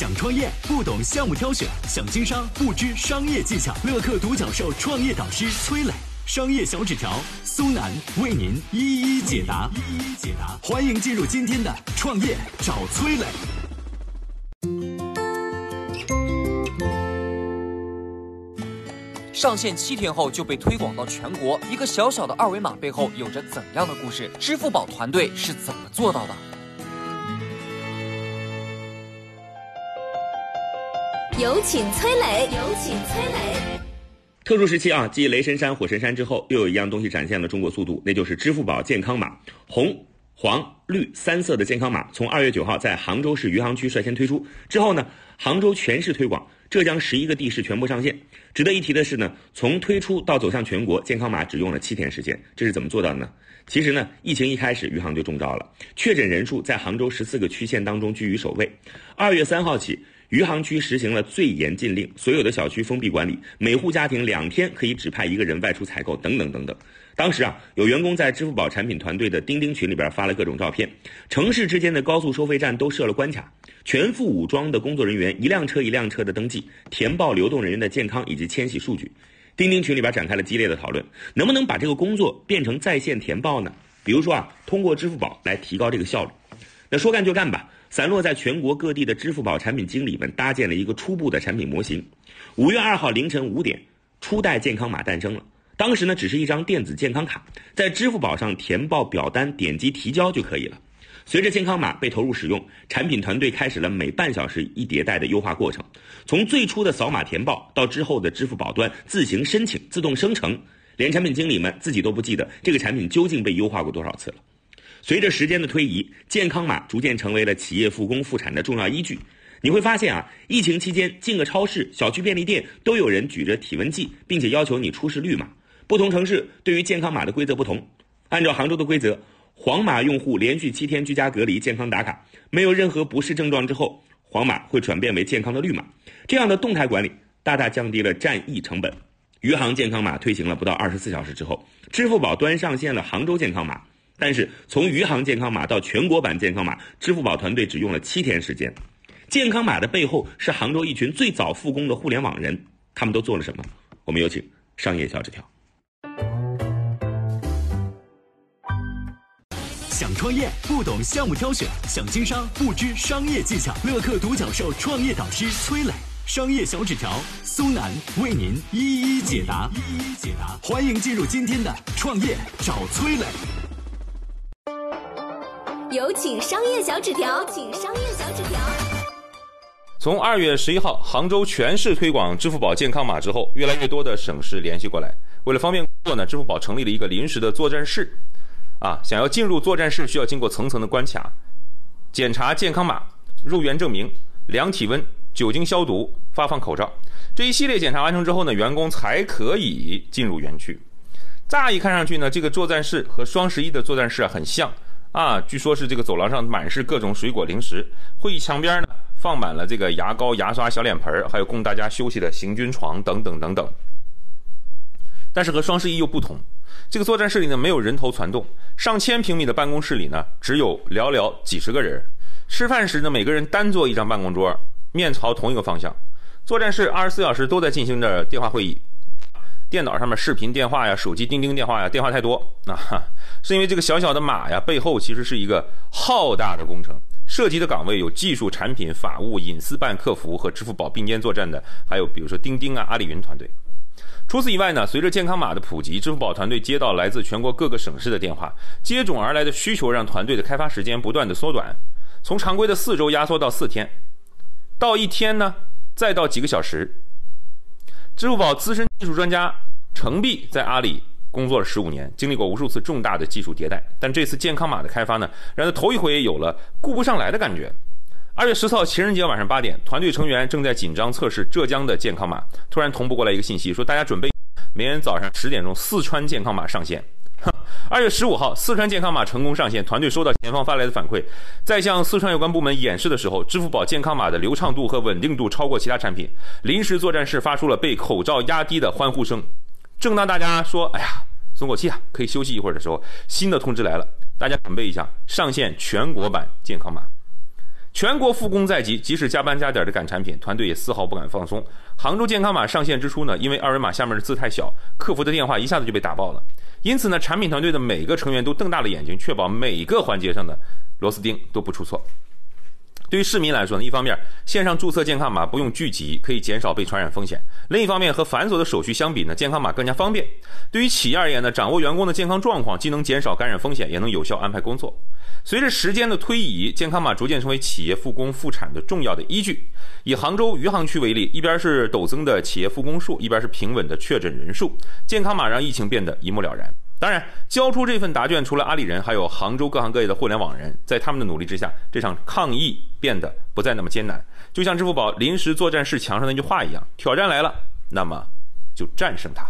想创业不懂项目挑选，想经商不知商业技巧。乐客独角兽创业导师崔磊，商业小纸条苏南为您一一解答。一一解答，欢迎进入今天的创业找崔磊。上线七天后就被推广到全国，一个小小的二维码背后有着怎样的故事？支付宝团队是怎么做到的？有请崔磊，有请崔磊。特殊时期啊，继雷神山、火神山之后，又有一样东西展现了中国速度，那就是支付宝健康码，红、黄、绿三色的健康码，从二月九号在杭州市余杭区率先推出，之后呢，杭州全市推广，浙江十一个地市全部上线。值得一提的是呢，从推出到走向全国，健康码只用了七天时间，这是怎么做到的呢？其实呢，疫情一开始，余杭就中招了，确诊人数在杭州十四个区县当中居于首位。二月三号起。余杭区实行了最严禁令，所有的小区封闭管理，每户家庭两天可以只派一个人外出采购，等等等等。当时啊，有员工在支付宝产品团队的钉钉群里边发了各种照片，城市之间的高速收费站都设了关卡，全副武装的工作人员一辆车一辆车的登记、填报流动人员的健康以及迁徙数据。钉钉群里边展开了激烈的讨论，能不能把这个工作变成在线填报呢？比如说啊，通过支付宝来提高这个效率。那说干就干吧。散落在全国各地的支付宝产品经理们搭建了一个初步的产品模型。五月二号凌晨五点，初代健康码诞生了。当时呢，只是一张电子健康卡，在支付宝上填报表单，点击提交就可以了。随着健康码被投入使用，产品团队开始了每半小时一迭代的优化过程。从最初的扫码填报，到之后的支付宝端自行申请、自动生成，连产品经理们自己都不记得这个产品究竟被优化过多少次了。随着时间的推移，健康码逐渐成为了企业复工复产的重要依据。你会发现啊，疫情期间进个超市、小区便利店都有人举着体温计，并且要求你出示绿码。不同城市对于健康码的规则不同。按照杭州的规则，黄码用户连续七天居家隔离、健康打卡，没有任何不适症状之后，黄码会转变为健康的绿码。这样的动态管理大大降低了战疫成本。余杭健康码推行了不到二十四小时之后，支付宝端上线了杭州健康码。但是从余杭健康码到全国版健康码，支付宝团队只用了七天时间。健康码的背后是杭州一群最早复工的互联网人，他们都做了什么？我们有请商业小纸条。想创业不懂项目挑选，想经商不知商业技巧。乐客独角兽创业导师崔磊，商业小纸条苏南为您一一解答。一一解答，欢迎进入今天的创业找崔磊。有请商业小纸条，请商业小纸条。从二月十一号杭州全市推广支付宝健康码之后，越来越多的省市联系过来，为了方便工作呢，支付宝成立了一个临时的作战室。啊，想要进入作战室，需要经过层层的关卡，检查健康码、入园证明、量体温、酒精消毒、发放口罩，这一系列检查完成之后呢，员工才可以进入园区。乍一看上去呢，这个作战室和双十一的作战室啊很像。啊，据说是这个走廊上满是各种水果零食，会议墙边呢放满了这个牙膏、牙刷、小脸盆还有供大家休息的行军床等等等等。但是和双十一又不同，这个作战室里呢没有人头攒动，上千平米的办公室里呢只有寥寥几十个人。吃饭时呢每个人单坐一张办公桌，面朝同一个方向。作战室二十四小时都在进行着电话会议。电脑上面视频电话呀，手机钉钉电话呀，电话太多啊，是因为这个小小的码呀，背后其实是一个浩大的工程，涉及的岗位有技术、产品、法务、隐私办、客服和支付宝并肩作战的，还有比如说钉钉啊、阿里云团队。除此以外呢，随着健康码的普及，支付宝团队接到来自全国各个省市的电话，接踵而来的需求让团队的开发时间不断的缩短，从常规的四周压缩到四天，到一天呢，再到几个小时。支付宝资深技术专家程璧在阿里工作了十五年，经历过无数次重大的技术迭代，但这次健康码的开发呢，让他头一回有了顾不上来的感觉。二月十四号情人节晚上八点，团队成员正在紧张测试浙江的健康码，突然同步过来一个信息，说大家准备，明天早上十点钟四川健康码上线。二月十五号，四川健康码成功上线。团队收到前方发来的反馈，在向四川有关部门演示的时候，支付宝健康码的流畅度和稳定度超过其他产品。临时作战室发出了被口罩压低的欢呼声。正当大家说“哎呀，松口气啊，可以休息一会儿”的时候，新的通知来了，大家准备一下，上线全国版健康码。全国复工在即，即使加班加点的赶产品，团队也丝毫不敢放松。杭州健康码上线之初呢，因为二维码下面的字太小，客服的电话一下子就被打爆了。因此呢，产品团队的每个成员都瞪大了眼睛，确保每个环节上的螺丝钉都不出错。对于市民来说呢，一方面线上注册健康码不用聚集，可以减少被传染风险；另一方面，和繁琐的手续相比呢，健康码更加方便。对于企业而言呢，掌握员工的健康状况，既能减少感染风险，也能有效安排工作。随着时间的推移，健康码逐渐成为企业复工复产的重要的依据。以杭州余杭区为例，一边是陡增的企业复工数，一边是平稳的确诊人数，健康码让疫情变得一目了然。当然，交出这份答卷，除了阿里人，还有杭州各行各业的互联网人，在他们的努力之下，这场抗疫变得不再那么艰难。就像支付宝临时作战室墙上那句话一样：挑战来了，那么就战胜它。